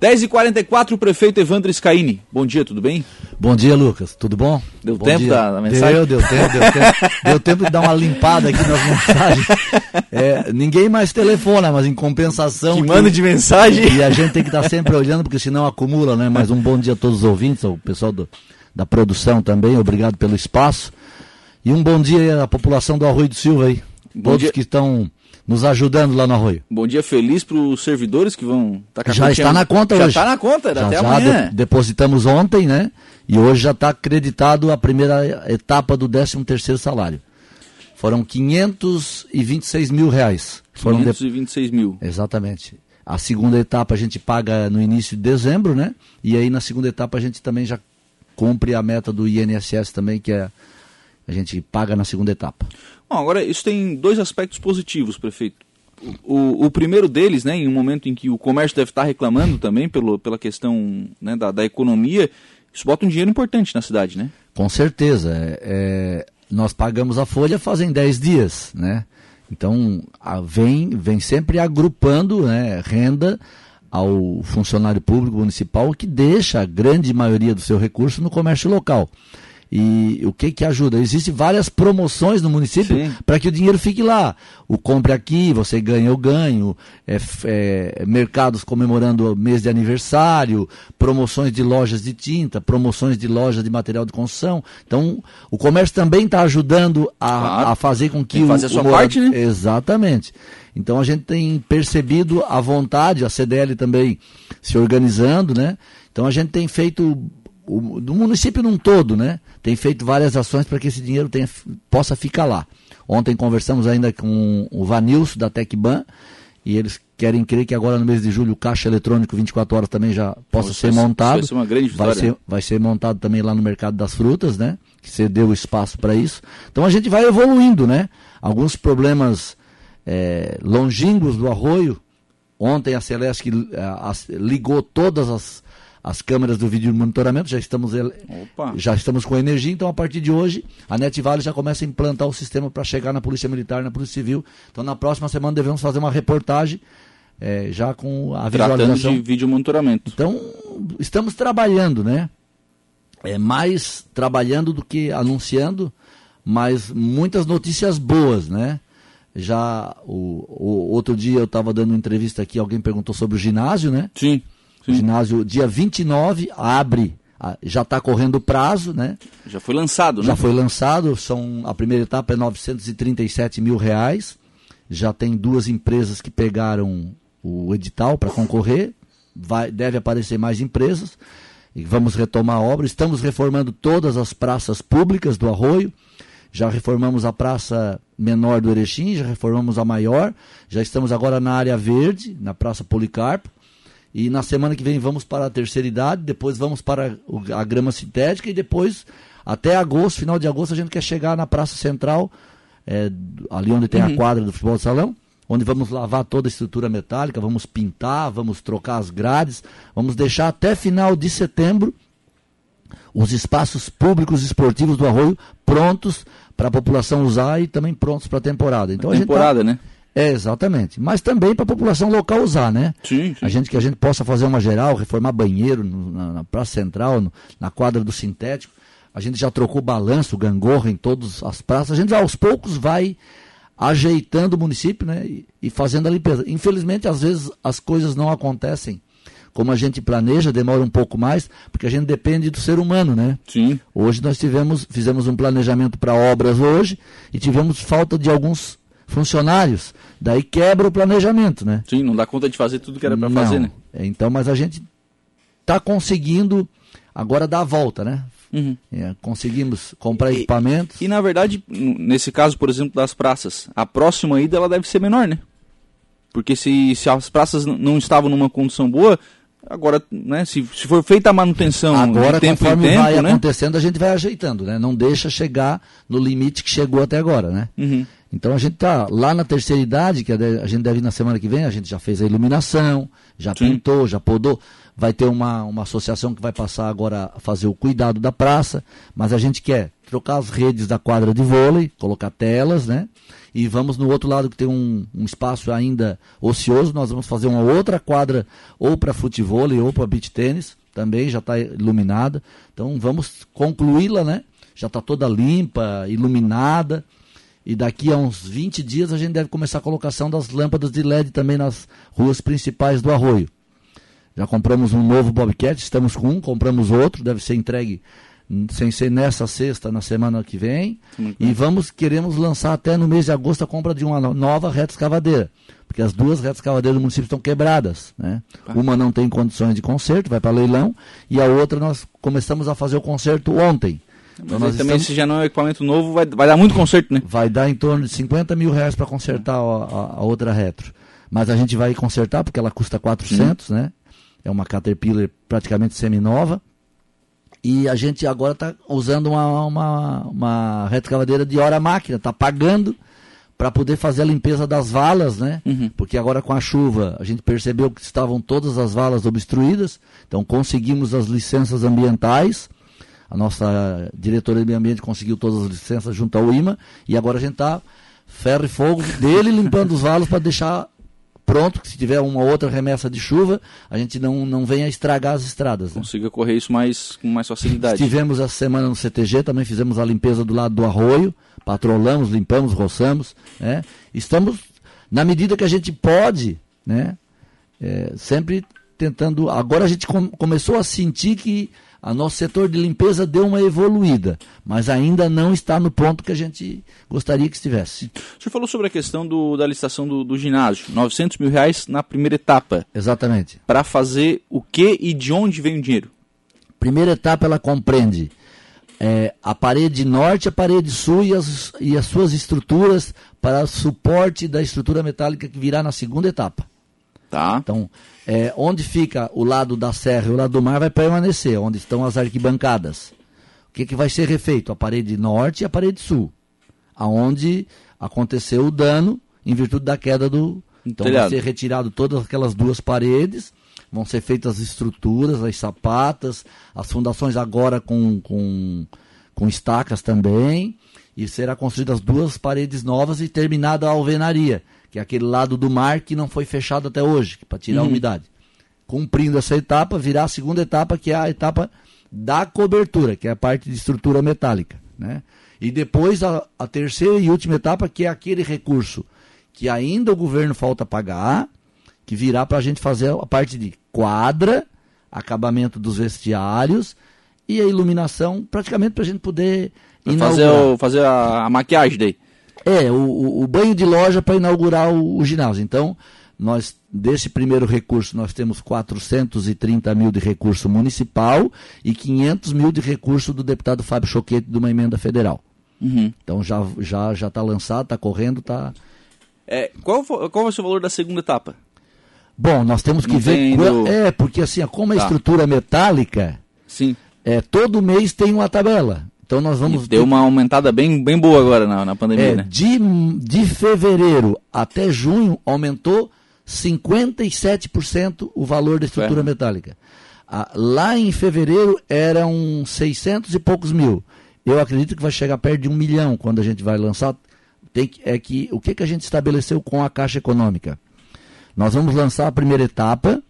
10h44, o prefeito Evandro Scaini. Bom dia, tudo bem? Bom dia, Lucas. Tudo bom? Deu bom tempo da, da, mensagem? Deu, deu tempo, deu tempo. deu tempo de dar uma limpada aqui nas mensagens. É, ninguém mais telefona, mas em compensação. Que, que manda de mensagem. E a gente tem que estar sempre olhando, porque senão acumula, né? Mas um bom dia a todos os ouvintes, ao pessoal do, da produção também. Obrigado pelo espaço. E um bom dia à população do Arroio do Silva aí. Bom todos dia. que estão nos ajudando lá no Arroio. Bom dia feliz para os servidores que vão tá Já está na conta já hoje. Já está na conta, já, até já amanhã. De, depositamos ontem, né? E hoje já está acreditado a primeira etapa do 13 terceiro salário. Foram 526 mil reais. Foram 526 de... mil. Exatamente. A segunda etapa a gente paga no início de dezembro, né? E aí na segunda etapa a gente também já cumpre a meta do INSS também, que é a gente paga na segunda etapa. Bom, agora isso tem dois aspectos positivos, prefeito. O, o, primeiro deles, né, em um momento em que o comércio deve estar reclamando também pelo, pela questão né, da, da economia, isso bota um dinheiro importante na cidade, né? Com certeza. É, é, nós pagamos a folha fazem 10 dias, né? Então, a, vem, vem sempre agrupando né, renda ao funcionário público municipal que deixa a grande maioria do seu recurso no comércio local. E o que que ajuda? Existem várias promoções no município para que o dinheiro fique lá. O compre aqui, você ganha, eu ganho. É, é, mercados comemorando o mês de aniversário, promoções de lojas de tinta, promoções de lojas de material de construção. Então, o comércio também está ajudando a, claro. a, fazer com que tem que fazer o, a sua o parte, né? Exatamente. Então a gente tem percebido a vontade, a CDL também se organizando, né? Então a gente tem feito o, do município num todo, né? Tem feito várias ações para que esse dinheiro tenha, possa ficar lá. Ontem conversamos ainda com o Vanilson da Tecban e eles querem crer que agora no mês de julho o caixa eletrônico 24 horas também já possa ser montado. Vai ser uma grande vai ser, vai ser montado também lá no mercado das frutas, né? Que você deu espaço para isso. Então a gente vai evoluindo, né? Alguns problemas é, longínquos do arroio. Ontem a Celeste ligou todas as as câmeras do vídeo monitoramento, já estamos, já estamos com energia, então a partir de hoje a Netvale já começa a implantar o sistema para chegar na Polícia Militar, na Polícia Civil. Então na próxima semana devemos fazer uma reportagem é, já com a visualização. Tratando de vídeo monitoramento. Então estamos trabalhando, né? É mais trabalhando do que anunciando, mas muitas notícias boas, né? Já o, o outro dia eu estava dando uma entrevista aqui, alguém perguntou sobre o ginásio, né? Sim. O ginásio, dia 29, abre, já está correndo o prazo, né? Já foi lançado, né? Já foi lançado, são, a primeira etapa é 937 mil reais. Já tem duas empresas que pegaram o edital para concorrer. Vai, deve aparecer mais empresas. E vamos retomar a obra. Estamos reformando todas as praças públicas do Arroio. Já reformamos a praça menor do Erechim, já reformamos a maior. Já estamos agora na área verde, na Praça Policarpo. E na semana que vem vamos para a terceira idade, depois vamos para a grama sintética e depois, até agosto, final de agosto, a gente quer chegar na Praça Central, é, ali onde tem uhum. a quadra do futebol de salão, onde vamos lavar toda a estrutura metálica, vamos pintar, vamos trocar as grades, vamos deixar até final de setembro os espaços públicos esportivos do Arroio prontos para a população usar e também prontos para a temporada. Então a, a temporada, tá, né? É, exatamente. Mas também para a população local usar, né? Sim, sim, A gente que a gente possa fazer uma geral, reformar banheiro no, na, na, Praça Central, no, na quadra do sintético. A gente já trocou balanço, gangorra em todas as praças. A gente aos poucos vai ajeitando o município, né? E, e fazendo a limpeza. Infelizmente, às vezes as coisas não acontecem como a gente planeja, demora um pouco mais, porque a gente depende do ser humano, né? Sim. Hoje nós tivemos, fizemos um planejamento para obras hoje e tivemos falta de alguns funcionários. Daí quebra o planejamento, né? Sim, não dá conta de fazer tudo que era para fazer, né? Então, mas a gente está conseguindo agora dar a volta, né? Uhum. É, conseguimos comprar e, equipamentos. E na verdade, nesse caso, por exemplo, das praças, a próxima ida ela deve ser menor, né? Porque se, se as praças não estavam numa condição boa, agora, né, se, se for feita a manutenção agora, tempo conforme em tempo, vai né? acontecendo, a gente vai ajeitando, né? Não deixa chegar no limite que chegou até agora, né? Uhum. Então a gente está lá na terceira idade, que a gente deve ir na semana que vem, a gente já fez a iluminação, já Sim. pintou, já podou. Vai ter uma, uma associação que vai passar agora a fazer o cuidado da praça, mas a gente quer trocar as redes da quadra de vôlei, colocar telas, né? E vamos no outro lado que tem um, um espaço ainda ocioso, nós vamos fazer uma outra quadra ou para futebol ou para beach tênis, também já está iluminada. Então vamos concluí-la, né? Já está toda limpa, iluminada. E daqui a uns 20 dias a gente deve começar a colocação das lâmpadas de LED também nas ruas principais do Arroio. Já compramos um novo Bobcat, estamos com um, compramos outro, deve ser entregue sem ser nessa sexta, na semana que vem. e vamos, queremos lançar até no mês de agosto a compra de uma nova reta escavadeira. Porque as duas retas escavadeiras do município estão quebradas. Né? Ah. Uma não tem condições de conserto, vai para leilão, e a outra nós começamos a fazer o conserto ontem. Então Mas também estamos... se já não é um equipamento novo, vai, vai dar muito conserto, né? Vai dar em torno de 50 mil reais para consertar a, a, a, outra retro. Mas a gente vai consertar porque ela custa 400, hum. né? É uma Caterpillar praticamente semi-nova. E a gente agora está usando uma, uma, uma retroescavadeira de hora máquina, está pagando para poder fazer a limpeza das valas, né? Uhum. Porque agora com a chuva a gente percebeu que estavam todas as valas obstruídas, então conseguimos as licenças ambientais. A nossa diretoria de meio ambiente conseguiu todas as licenças junto ao IMA e agora a gente está ferro e fogo dele limpando os valos para deixar pronto, que se tiver uma outra remessa de chuva, a gente não, não venha estragar as estradas. Né? Consiga correr isso mais, com mais facilidade. Tivemos a semana no CTG, também fizemos a limpeza do lado do arroio, patrolamos, limpamos, roçamos. Né? Estamos, na medida que a gente pode, né? É, sempre tentando. Agora a gente com, começou a sentir que a nosso setor de limpeza deu uma evoluída, mas ainda não está no ponto que a gente gostaria que estivesse. O senhor falou sobre a questão do, da licitação do, do ginásio, 900 mil reais na primeira etapa. Exatamente. Para fazer o que e de onde vem o dinheiro? Primeira etapa ela compreende é, a parede norte, a parede sul e as, e as suas estruturas para suporte da estrutura metálica que virá na segunda etapa. Tá. Então, é, onde fica o lado da serra e o lado do mar vai permanecer, onde estão as arquibancadas. O que, que vai ser refeito? A parede norte e a parede sul. Aonde aconteceu o dano em virtude da queda do. Então Telhado. vai ser retirado todas aquelas duas paredes, vão ser feitas as estruturas, as sapatas, as fundações agora com, com, com estacas também, e será construídas duas paredes novas e terminada a alvenaria que é aquele lado do mar que não foi fechado até hoje, para tirar uhum. a umidade. Cumprindo essa etapa, virá a segunda etapa, que é a etapa da cobertura, que é a parte de estrutura metálica. Né? E depois a, a terceira e última etapa, que é aquele recurso que ainda o governo falta pagar, que virá para a gente fazer a parte de quadra, acabamento dos vestiários e a iluminação, praticamente para a gente poder fazer, o, fazer a, a maquiagem daí. É, o, o banho de loja para inaugurar o, o, ginásio. Então, nós, desse primeiro recurso, nós temos 430 mil de recurso municipal e 500 mil de recurso do deputado Fábio Choquete de uma emenda federal. Uhum. Então, já está já, já tá lançado, está correndo, está... É, qual, qual vai ser o valor da segunda etapa? Bom, nós temos que ver... Qual, é, porque assim, como a tá. estrutura metálica... Sim. É, todo mês tem uma tabela. Então nós vamos. E deu uma aumentada bem, bem boa agora na, na pandemia, é, né? De, de fevereiro até junho aumentou 57% o valor da estrutura é. metálica. Ah, lá em fevereiro eram 600 e poucos mil. Eu acredito que vai chegar perto de um milhão quando a gente vai lançar. Tem que, é que o que, que a gente estabeleceu com a Caixa Econômica? Nós vamos lançar a primeira etapa.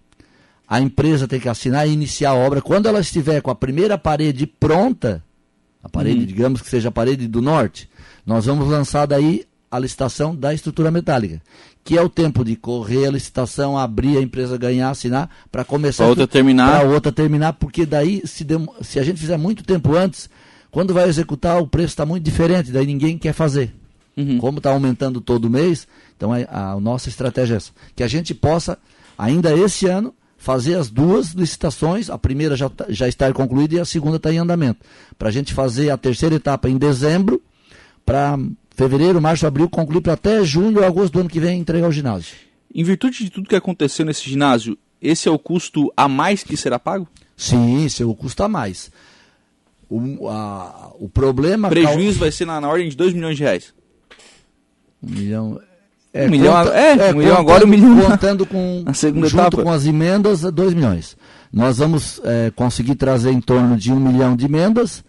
A empresa tem que assinar e iniciar a obra. Quando ela estiver com a primeira parede pronta, a parede, uhum. digamos que seja a parede do norte, nós vamos lançar daí a licitação da estrutura metálica, que é o tempo de correr a licitação, abrir a empresa ganhar, assinar, para começar. Para outra terminar. Para outra terminar, porque daí, se, dem... se a gente fizer muito tempo antes, quando vai executar, o preço está muito diferente, daí ninguém quer fazer. Uhum. Como está aumentando todo mês, então a, a, a nossa estratégia é essa. Que a gente possa, ainda esse ano, fazer as duas licitações, a primeira já, tá, já está concluída e a segunda está em andamento. Para a gente fazer a terceira etapa em dezembro, para fevereiro, março, abril, concluir para até junho ou agosto do ano que vem entregar o ginásio. Em virtude de tudo que aconteceu nesse ginásio, esse é o custo a mais que será pago? Sim, esse é o custo a mais. O, a, o problema. Prejuízo cal... vai ser na, na ordem de 2 milhões de reais. Um milhão. É, um milhão, conta, é, é, um milhão agora, um milhão contando com a segunda junto etapa. com as emendas, 2 milhões. Nós vamos é, conseguir trazer em torno de um milhão de emendas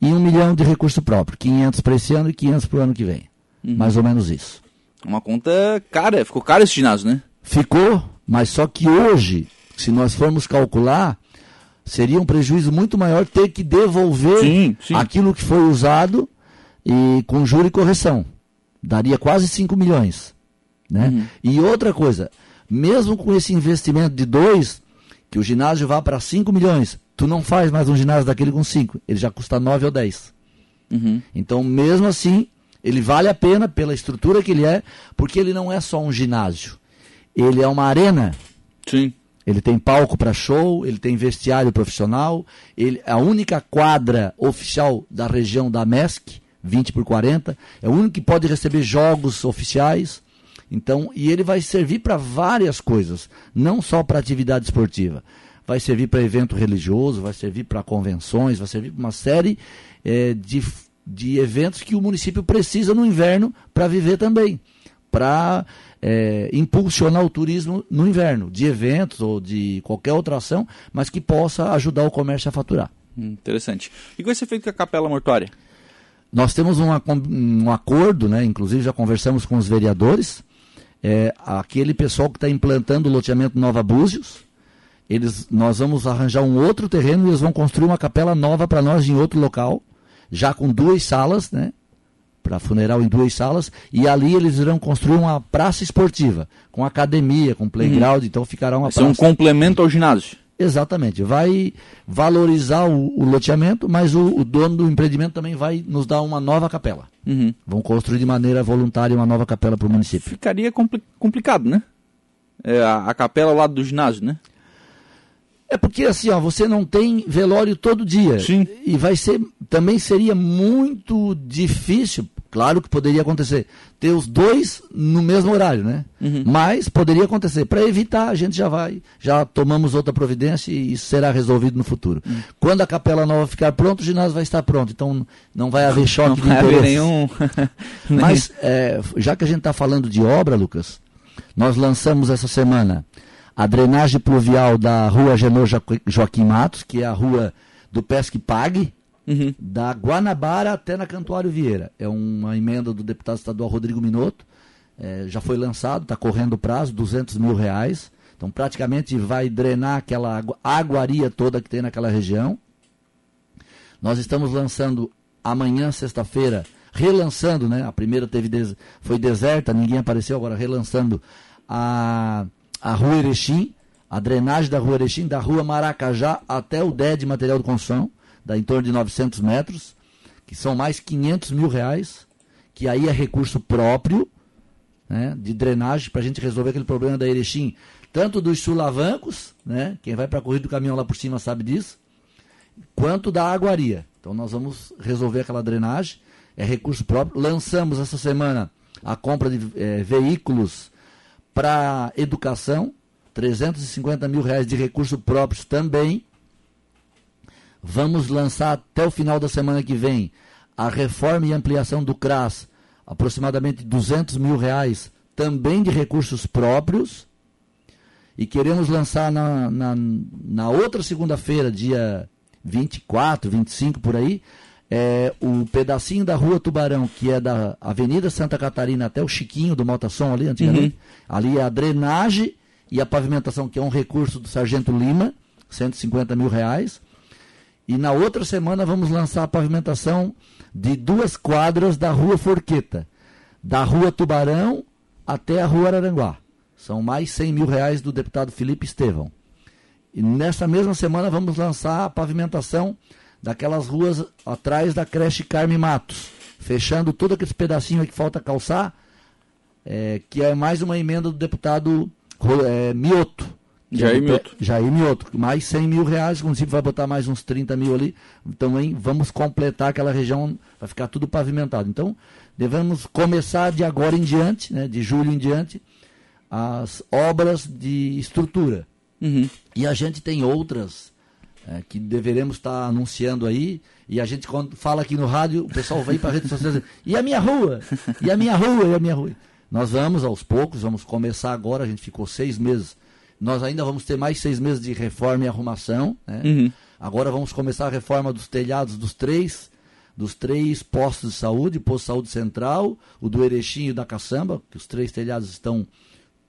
e um milhão de recurso próprio, 500 para esse ano e 500 para o ano que vem. Uhum. Mais ou menos isso. Uma conta cara, ficou caro esse ginásio, né? Ficou, mas só que hoje, se nós formos calcular, seria um prejuízo muito maior ter que devolver sim, sim. aquilo que foi usado e com juro e correção. Daria quase 5 milhões. Né? Uhum. E outra coisa, mesmo com esse investimento de 2, que o ginásio vá para 5 milhões, tu não faz mais um ginásio daquele com 5, ele já custa 9 ou 10. Uhum. Então, mesmo assim, ele vale a pena pela estrutura que ele é, porque ele não é só um ginásio. Ele é uma arena. Sim. Ele tem palco para show, ele tem vestiário profissional, ele a única quadra oficial da região da MESC, 20 por 40, é o único que pode receber jogos oficiais. Então, e ele vai servir para várias coisas, não só para atividade esportiva. Vai servir para evento religioso, vai servir para convenções, vai servir para uma série é, de, de eventos que o município precisa no inverno para viver também. Para é, impulsionar o turismo no inverno, de eventos ou de qualquer outra ação, mas que possa ajudar o comércio a faturar. Interessante. E o que vai ser feito com a capela mortuária? Nós temos um, um acordo, né, inclusive já conversamos com os vereadores, é, aquele pessoal que está implantando o loteamento Nova Búzios, eles, nós vamos arranjar um outro terreno e eles vão construir uma capela nova para nós em outro local, já com duas salas, né? Para funeral em duas salas, e ali eles irão construir uma praça esportiva, com academia, com playground, uhum. então ficará uma Vai praça. um complemento ao ginásio. Exatamente. Vai valorizar o, o loteamento, mas o, o, dono do empreendimento também vai nos dar uma nova capela. Uhum. Vão construir de maneira voluntária uma nova capela para o município. Ficaria compli complicado, né? É, a, a capela ao lado do ginásio, né? É porque assim, ó, você não tem velório todo dia. Sim. E vai ser. Também seria muito difícil, claro que poderia acontecer, ter os dois no mesmo horário, né? Uhum. Mas poderia acontecer. Para evitar, a gente já vai, já tomamos outra providência e isso será resolvido no futuro. Uhum. Quando a capela nova ficar pronta, o ginásio vai estar pronto. Então não vai haver choque não de interesse. nenhum. Mas é, já que a gente está falando de obra, Lucas, nós lançamos essa semana a drenagem pluvial da rua Genor Joaquim Matos, que é a rua do Pesque Pague, uhum. da Guanabara até na Cantuário Vieira. É uma emenda do deputado estadual Rodrigo Minotto. É, já foi lançado, está correndo o prazo, 200 mil reais. Então, praticamente vai drenar aquela aguaria toda que tem naquela região. Nós estamos lançando amanhã, sexta-feira, relançando, né? A primeira teve des... foi deserta, ninguém apareceu, agora relançando a a Rua Erechim, a drenagem da Rua Erechim, da Rua Maracajá até o DED de material de construção, dá em torno de 900 metros, que são mais 500 mil reais, que aí é recurso próprio né, de drenagem para a gente resolver aquele problema da Erechim, tanto dos sulavancos, né, quem vai para a corrida do caminhão lá por cima sabe disso, quanto da aguaria. Então nós vamos resolver aquela drenagem, é recurso próprio. Lançamos essa semana a compra de é, veículos para educação, 350 mil reais de recursos próprios também. Vamos lançar até o final da semana que vem a reforma e ampliação do CRAS, aproximadamente 200 mil reais também de recursos próprios. E queremos lançar na, na, na outra segunda-feira, dia 24, 25 por aí, é, o pedacinho da Rua Tubarão, que é da Avenida Santa Catarina até o Chiquinho do Maltação ali antigamente, uhum. ali é a drenagem e a pavimentação, que é um recurso do Sargento Lima, 150 mil reais. E na outra semana vamos lançar a pavimentação de duas quadras da Rua Forqueta, da Rua Tubarão até a Rua Araranguá. São mais 100 mil reais do deputado Felipe Estevão. E nessa mesma semana vamos lançar a pavimentação daquelas ruas atrás da creche Carme Matos, fechando todo aquele pedacinho que falta calçar, é, que é mais uma emenda do deputado é, Mioto. Jair Mioto. Jair Mioto. Mais 100 mil reais, o município vai botar mais uns 30 mil ali. Também então, vamos completar aquela região, vai ficar tudo pavimentado. Então, devemos começar de agora em diante, né, de julho em diante, as obras de estrutura. Uhum. E a gente tem outras é, que deveremos estar anunciando aí. E a gente, quando fala aqui no rádio, o pessoal vem para a rede social e a minha rua? E a minha rua? E a minha rua? Nós vamos aos poucos, vamos começar agora. A gente ficou seis meses. Nós ainda vamos ter mais seis meses de reforma e arrumação. Né? Uhum. Agora vamos começar a reforma dos telhados dos três dos três postos de saúde, posto de saúde central, o do Erechim e o da Caçamba, que os três telhados estão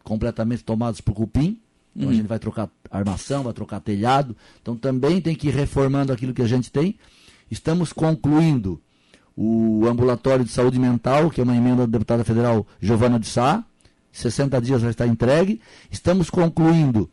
completamente tomados por cupim. Então uhum. a gente vai trocar armação, vai trocar telhado. Então também tem que ir reformando aquilo que a gente tem. Estamos concluindo o ambulatório de saúde mental, que é uma emenda da deputada federal Giovana de Sá. 60 dias vai estar entregue. Estamos concluindo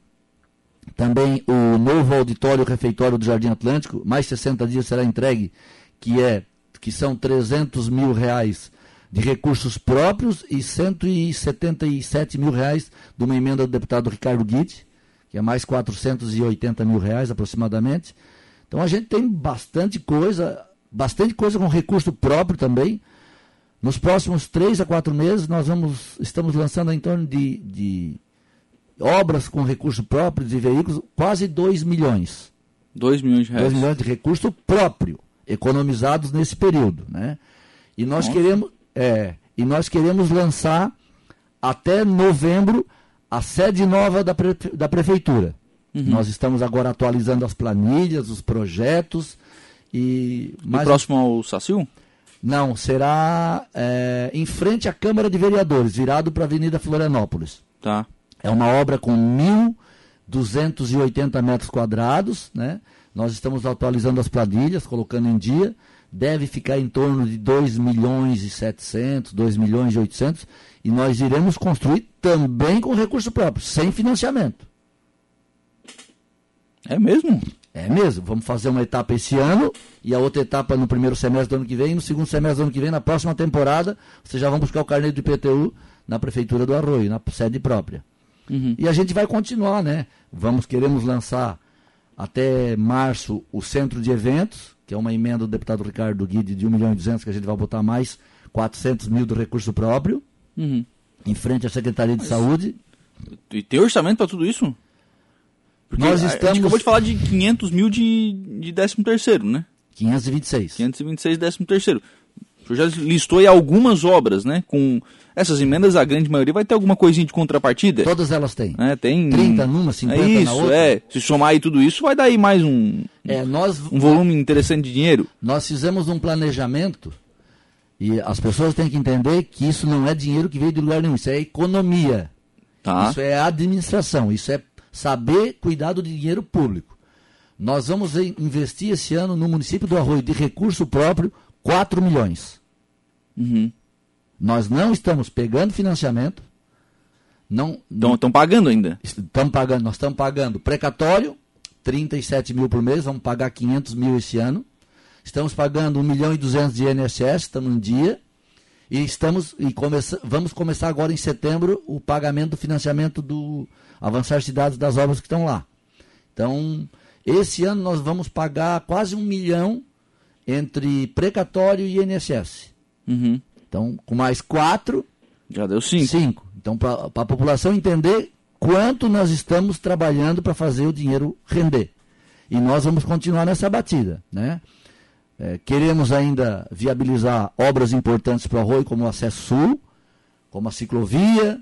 também o novo auditório refeitório do Jardim Atlântico, mais 60 dias será entregue, que é que são 300 mil reais de recursos próprios e 177 mil reais de uma emenda do deputado Ricardo Guide, que é mais 480 mil reais aproximadamente. Então a gente tem bastante coisa, bastante coisa com recurso próprio também. Nos próximos três a quatro meses nós vamos, estamos lançando em torno de, de obras com recurso próprio de veículos, quase 2 milhões. 2 milhões de reais. 2 milhões de recurso próprio, economizados nesse período. Né? E nós Nossa. queremos. É, e nós queremos lançar até novembro a sede nova da, pre, da prefeitura. Uhum. Nós estamos agora atualizando as planilhas, os projetos. E, mais e próximo ao Sacil? Não, será é, em frente à Câmara de Vereadores, virado para a Avenida Florianópolis. Tá. É uma obra com 1.280 metros quadrados, né? Nós estamos atualizando as planilhas, colocando em dia. Deve ficar em torno de 2 milhões e 700, 2 milhões e 800. E nós iremos construir também com recurso próprio, sem financiamento. É mesmo? É mesmo. Vamos fazer uma etapa esse ano e a outra etapa no primeiro semestre do ano que vem. E no segundo semestre do ano que vem, na próxima temporada, vocês já vão buscar o carnê do IPTU na Prefeitura do Arroio, na sede própria. Uhum. E a gente vai continuar, né? Vamos, queremos lançar até março o centro de eventos, que é uma emenda do deputado Ricardo Guide de 1 milhão e 200, que a gente vai botar mais 400 mil do recurso próprio, uhum. em frente à Secretaria de Mas, Saúde. E tem orçamento para tudo isso? Porque Nós estamos... a gente acabou de falar de 500 mil de, de 13 terceiro, né? 526. 526 13 terceiro. O senhor já listou aí algumas obras, né? Com essas emendas, a grande maioria vai ter alguma coisinha de contrapartida? Todas elas têm. É, tem 30 numa, 50 é isso, na outra. É, se somar aí tudo isso, vai dar aí mais um, é, nós, um volume interessante de dinheiro. Nós fizemos um planejamento e as pessoas têm que entender que isso não é dinheiro que veio de lugar nenhum, isso é economia. Tá. Isso é administração, isso é saber cuidar do dinheiro público. Nós vamos investir esse ano no município do Arroio de recurso próprio 4 milhões. Uhum. Nós não estamos pegando financiamento. Não estão pagando ainda? Estamos pagando. Nós estamos pagando precatório, 37 mil por mês, vamos pagar 500 mil esse ano. Estamos pagando 1 milhão e 200 de INSS, estamos em dia. E estamos e começa, vamos começar agora em setembro o pagamento do financiamento do Avançar Cidades das obras que estão lá. Então, esse ano nós vamos pagar quase um milhão entre precatório e INSS. Uhum. Então, com mais quatro. Já deu cinco. Cinco. Então, para a população entender quanto nós estamos trabalhando para fazer o dinheiro render. E nós vamos continuar nessa batida. Né? É, queremos ainda viabilizar obras importantes para o Arroio, como o Acesso Sul, como a ciclovia.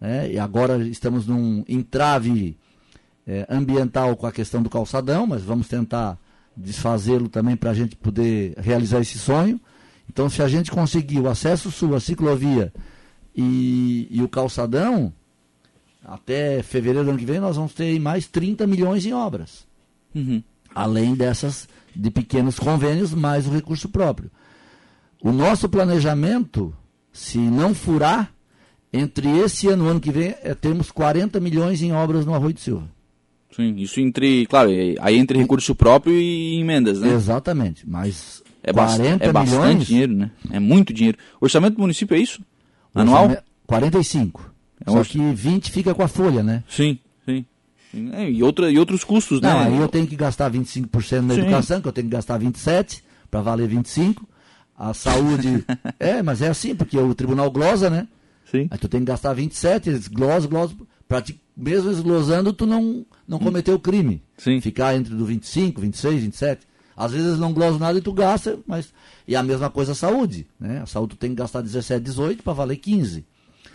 Né? E agora estamos num entrave é, ambiental com a questão do calçadão, mas vamos tentar desfazê-lo também para a gente poder realizar esse sonho. Então, se a gente conseguir o acesso sul, a ciclovia e, e o calçadão, até fevereiro do ano que vem nós vamos ter mais 30 milhões em obras. Uhum. Além dessas de pequenos convênios, mais o recurso próprio. O nosso planejamento, se não furar, entre esse ano e o ano que vem, é termos 40 milhões em obras no Arroio de Silva. Sim, isso entre, claro, aí entre recurso próprio e emendas, né? Exatamente, mas é, ba é bastante milhões? dinheiro, né? É muito dinheiro. O orçamento do município é isso? Anual? 45. É Só que 20 fica com a folha, né? Sim, e, outra, e outros custos, Não, né? aí eu tenho que gastar 25% na sim. educação, que eu tenho que gastar 27% para valer 25%. A saúde. é, mas é assim, porque o tribunal glosa, né? Sim. Aí tu tem que gastar 27, eles glosam, glosam. Pra te, mesmo esglosando, tu não, não cometeu crime. Sim. Ficar entre do 25, 26, 27. Às vezes eles não glosam nada e tu gasta, mas. E a mesma coisa a saúde. Né? A saúde tu tem que gastar 17, 18 para valer 15.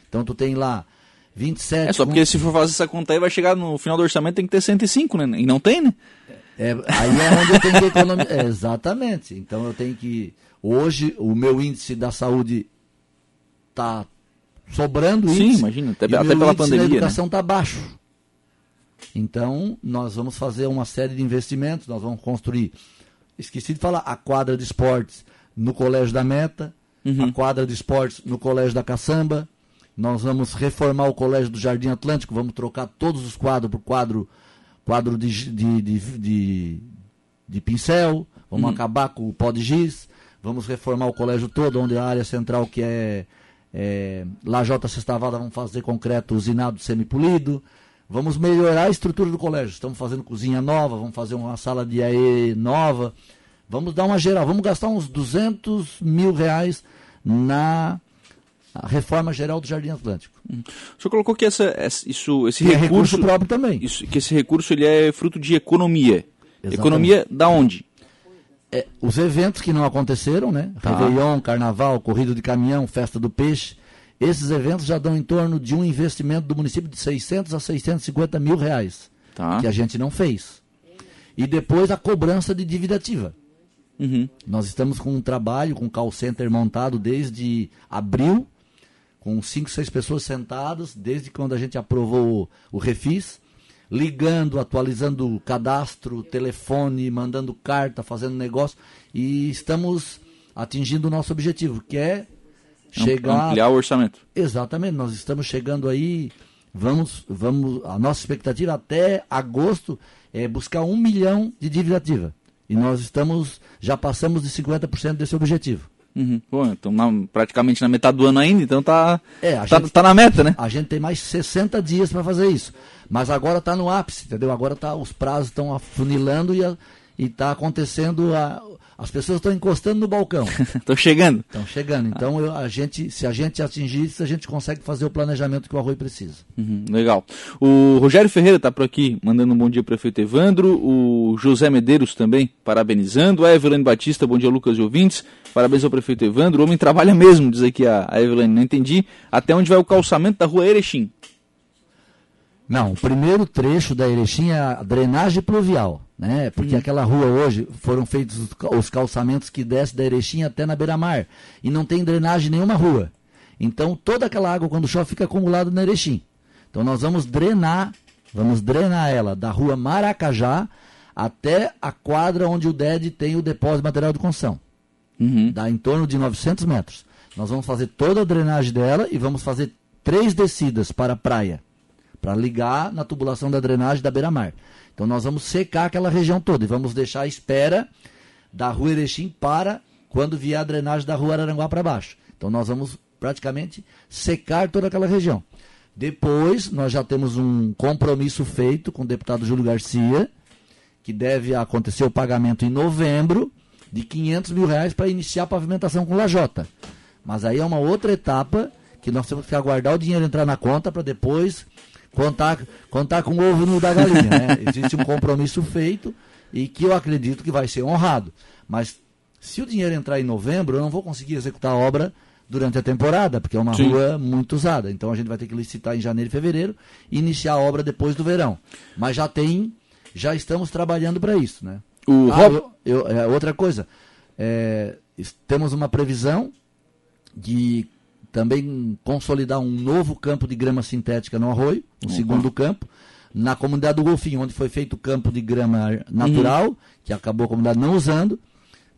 Então tu tem lá 27. É só porque com... se for fazer essa conta aí, vai chegar no final do orçamento tem que ter 105, né? E não tem, né? É, aí é onde eu tenho que economizar. É, exatamente. Então eu tenho que. Hoje o meu índice da saúde está sobrando Sim, índice, imagina, até, até pela pandemia. da né? educação está baixo. Então, nós vamos fazer uma série de investimentos, nós vamos construir. Esqueci de falar, a quadra de esportes no Colégio da Meta, Uhum. a quadra de esportes no Colégio da Caçamba. Nós vamos reformar o Colégio do Jardim Atlântico, vamos trocar todos os quadros por quadro, quadro de, de, de, de, de pincel, vamos Uhum. acabar com o pó de giz, vamos reformar o colégio todo, onde a área central que é, é Lajota Sextavada, vamos fazer concreto usinado semipolido. Vamos melhorar a estrutura do colégio. Estamos fazendo cozinha nova, vamos fazer uma sala de AE nova. Vamos dar uma geral. Vamos gastar uns 200 mil reais na reforma geral do Jardim Atlântico. O senhor colocou que essa, essa- isso, esse é recurso, recurso próprio também. isso- que esse recurso ele é fruto de economia. Exatamente. Economia da onde? É, os eventos que não aconteceram, né? Tá. Réveillon, Carnaval, Corrida de Caminhão, Festa do Peixe. Esses eventos já dão em torno de um investimento do município de 600 a 650 mil reais, Tá. que a gente não fez. E depois a cobrança de dívida ativa. Uhum. Nós estamos com um trabalho, com um call center montado desde abril, com cinco, seis pessoas sentadas, desde quando a gente aprovou o, o refis, ligando, atualizando o cadastro, telefone, mandando carta, fazendo negócio, e estamos atingindo o nosso objetivo, que é chegar Ampliar o orçamento. Exatamente, nós estamos chegando aí, vamos, vamos, a nossa expectativa até agosto é buscar um milhão de dívida ativa. E nós estamos, já passamos de 50% desse objetivo. Uhum. Então na- praticamente na metade do ano ainda, então tá, É, a tá, gente- tá na meta, né? A gente tem mais 60 dias para fazer isso. Mas agora está no ápice, entendeu? Agora tá, os prazos estão afunilando e está acontecendo, a- as pessoas estão encostando no balcão. Tô chegando. Estão chegando. Então, eu- a gente, se a gente atingir isso, a gente consegue fazer o planejamento que o Arroio precisa. Uhum, legal. O Rogério Ferreira está por aqui, mandando um bom dia, prefeito Evandro. O José Medeiros também, parabenizando. A Evelyn Batista, bom dia, Lucas e ouvintes. Parabéns ao prefeito Evandro. O homem trabalha mesmo, diz aqui a, a Evelyn. Não entendi. Até onde vai o calçamento da rua Erechim? Não, o primeiro trecho da Erechim é a drenagem pluvial, né? Porque aquela rua hoje foram feitos os ca- os calçamentos que descem da Erechim até na beira-mar e não tem drenagem em nenhuma rua. Então toda aquela água quando chove fica acumulada na Erechim. Então nós vamos drenar, vamos drenar ela da rua Maracajá até a quadra onde o DED tem o depósito de material de construção Uhum. dá em torno de 900 metros. Nós vamos fazer toda a drenagem dela e vamos fazer três descidas para a praia, para ligar na tubulação da drenagem da beira-mar. Então nós vamos secar aquela região toda e vamos deixar à espera da rua Erechim para quando vier a drenagem da rua Araranguá para baixo. Então nós vamos praticamente secar toda aquela região. Depois nós já temos um compromisso feito com o deputado Júlio Garcia, que deve acontecer o pagamento em novembro de 500 mil reais para iniciar a pavimentação com lajota. Mas aí é uma outra etapa que nós temos que aguardar o dinheiro entrar na conta para depois contar, contar com o ovo no da galinha. Né? Existe um compromisso feito e que eu acredito que vai ser honrado. Mas se o dinheiro entrar em novembro, eu não vou conseguir executar a obra durante a temporada, porque é uma Sim. rua muito usada. Então a gente vai ter que licitar em janeiro e fevereiro e iniciar a obra depois do verão. Mas já tem, já estamos trabalhando para isso, né? O Ah, Rob... eu- eu- é, outra coisa, é, temos uma previsão de também consolidar um novo campo de grama sintética no Arroio, um segundo campo, na comunidade do Golfinho, onde foi feito o campo de grama natural, que acabou a comunidade não usando.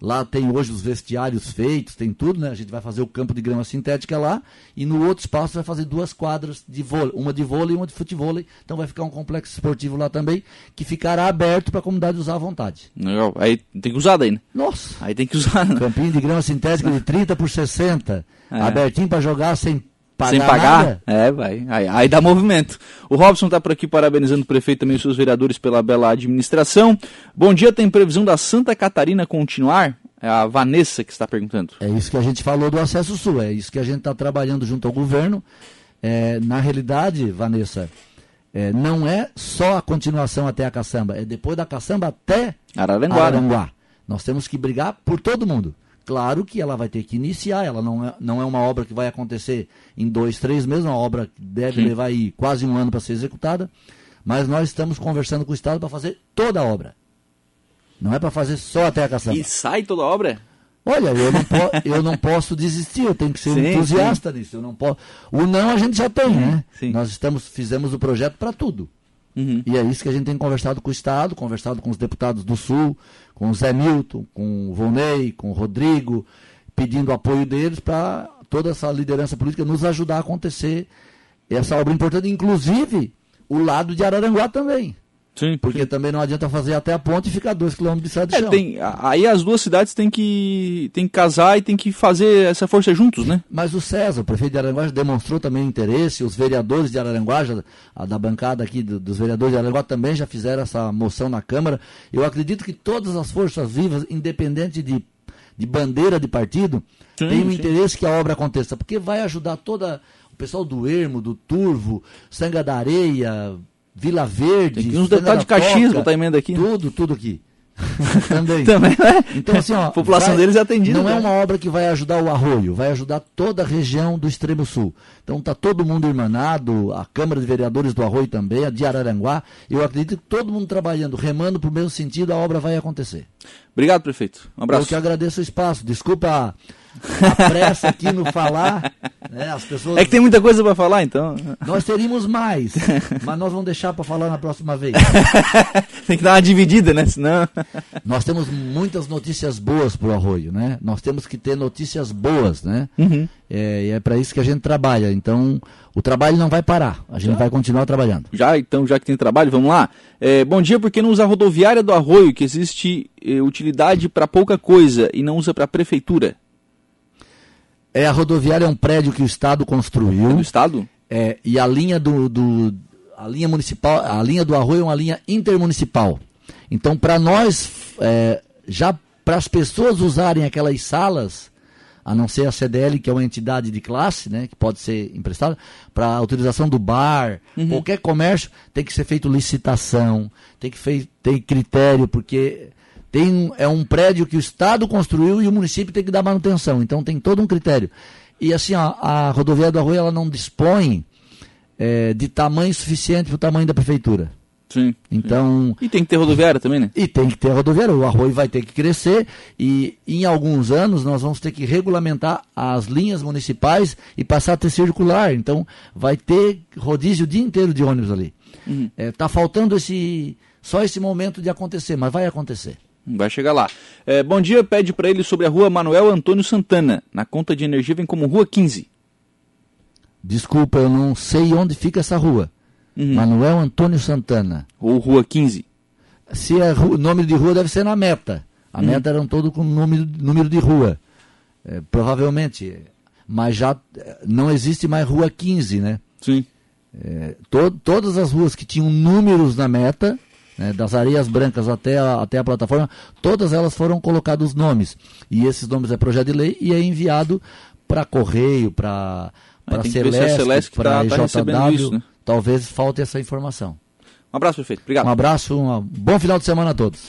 Lá tem hoje os vestiários feitos, tem tudo, né? A gente vai fazer o campo de grama sintética lá e no outro espaço vai fazer duas quadras de vôlei, uma de vôlei e uma de futevôlei. Então vai ficar um complexo esportivo lá também, que ficará aberto para a comunidade usar à vontade. Legal. Aí tem que usar daí, né? Nossa! Aí tem que usar, né? Campinho de grama sintética de 30 por 60, É. abertinho para jogar sem pagar Sem pagar? nada. É, vai. Aí, aí dá movimento. O Robson está por aqui parabenizando o prefeito e também os seus vereadores pela bela administração. Bom dia, tem previsão da Santa Catarina continuar? É a Vanessa que está perguntando. É isso que a gente falou do acesso sul, é isso que a gente está trabalhando junto ao governo. É, na realidade, Vanessa, é, não é só a continuação até a caçamba, é depois da caçamba até Araranguá. né? Araranguá. Nós temos que brigar por todo mundo. Claro que ela vai ter que iniciar, ela não é, não é uma obra que vai acontecer em dois, três meses, é uma obra que deve Sim. levar aí quase um ano para ser executada, mas nós estamos conversando com o Estado para fazer toda a obra. Não é para fazer só até a caçamba. E sai toda a obra? Olha, eu não, po eu não posso desistir, eu tenho que ser sim, entusiasta sim. nisso. Eu não posso. O não a gente já tem, né? Sim. Nós estamos, fizemos o projeto para tudo. Uhum. E é isso que a gente tem conversado com o Estado, conversado com os deputados do Sul, com o Zé Milton, com o Volney, com o Rodrigo, pedindo apoio deles para toda essa liderança política nos ajudar a acontecer essa obra importante, inclusive o lado de Araranguá também. Sim, porque sim. também não adianta fazer até a ponte e ficar dois quilômetros de de é, chão. Tem, aí as duas cidades têm que, têm que casar e têm que fazer essa força juntos, né? Mas o César, o prefeito de Araranguá, demonstrou também interesse, os vereadores de Araranguá, já, a da bancada aqui do, dos vereadores de Araranguá também já fizeram essa moção na Câmara. Eu acredito que todas as forças vivas, independente de, de bandeira de partido, sim, têm o interesse que a obra aconteça, porque vai ajudar toda o pessoal do Ermo, do Turvo, Sanga da Areia, Vila Verde. Tem uns deputados de Caxias botar emenda aqui. Tudo, tudo aqui. Também. Também, né? Então, assim, ó, a população vai, deles é atendida. Não é uma obra que vai ajudar o arroio, vai ajudar toda a região do extremo sul. Então está todo mundo irmanado, a Câmara de Vereadores do Arroio também, a de Araranguá. Eu acredito que todo mundo trabalhando, remando para o mesmo sentido, a obra vai acontecer. Obrigado, prefeito. Um abraço. Eu que agradeço o espaço. Desculpa a pressa aqui no falar. Né, as pessoas... É que tem muita coisa para falar, então. Nós teríamos mais, mas nós vamos deixar para falar na próxima vez. tem que dar uma dividida, né? Senão... Nós temos muitas notícias boas para o Arroio, né? Nós temos que ter notícias boas, né? Uhum. É, e é para isso que a gente trabalha. Então, o trabalho não vai parar. A gente já? vai continuar trabalhando. Já, então, já que tem trabalho, vamos lá. É, bom dia, porque não usa a rodoviária do Arroio, que existe é, utilidade para pouca coisa e não usa para a prefeitura? É, a rodoviária é um prédio que o Estado construiu. É do Estado? É, e a linha do, do, a linha municipal, a linha do Arroio é uma linha intermunicipal. Então, para nós, é, já para as pessoas usarem aquelas salas, a não ser a CDL, que é uma entidade de classe, né, que pode ser emprestada, para a utilização do bar, uhum. qualquer comércio, tem que ser feito licitação, tem que ter critério, porque tem, é um prédio que o Estado construiu e o município tem que dar manutenção. Então tem todo um critério. E assim, ó, a rodoviária do Arroio ela não dispõe é, de tamanho suficiente para o tamanho da prefeitura. Sim. Então. E tem que ter rodoviária também, né? E tem que ter rodoviária. O arroio vai ter que crescer e em alguns anos nós vamos ter que regulamentar as linhas municipais e passar a ter circular. Então vai ter rodízio o dia inteiro de ônibus ali. Está uhum. é, tá faltando esse só esse momento de acontecer, mas vai acontecer. Vai chegar lá. É, bom dia, pede para ele sobre a rua Manuel Antônio Santana. Na conta de energia vem como Rua 15. Desculpa, eu não sei onde fica essa rua. Uhum. Manuel Antônio Santana. Ou Rua 15. Se é o nome de rua deve ser na meta. A uhum. meta era um todo com número, número de rua. É, provavelmente. Mas já é, não existe mais Rua 15, né? Sim. É, to, todas as ruas que tinham números na meta né, das areias brancas até a, até a plataforma, todas elas foram colocados nomes. E esses nomes é projeto de lei e é enviado para Correio, para para Celeste, para tá, tá JW. Isso, né? Talvez falte essa informação. Um abraço, prefeito. Obrigado. Um abraço, um bom final de semana a todos.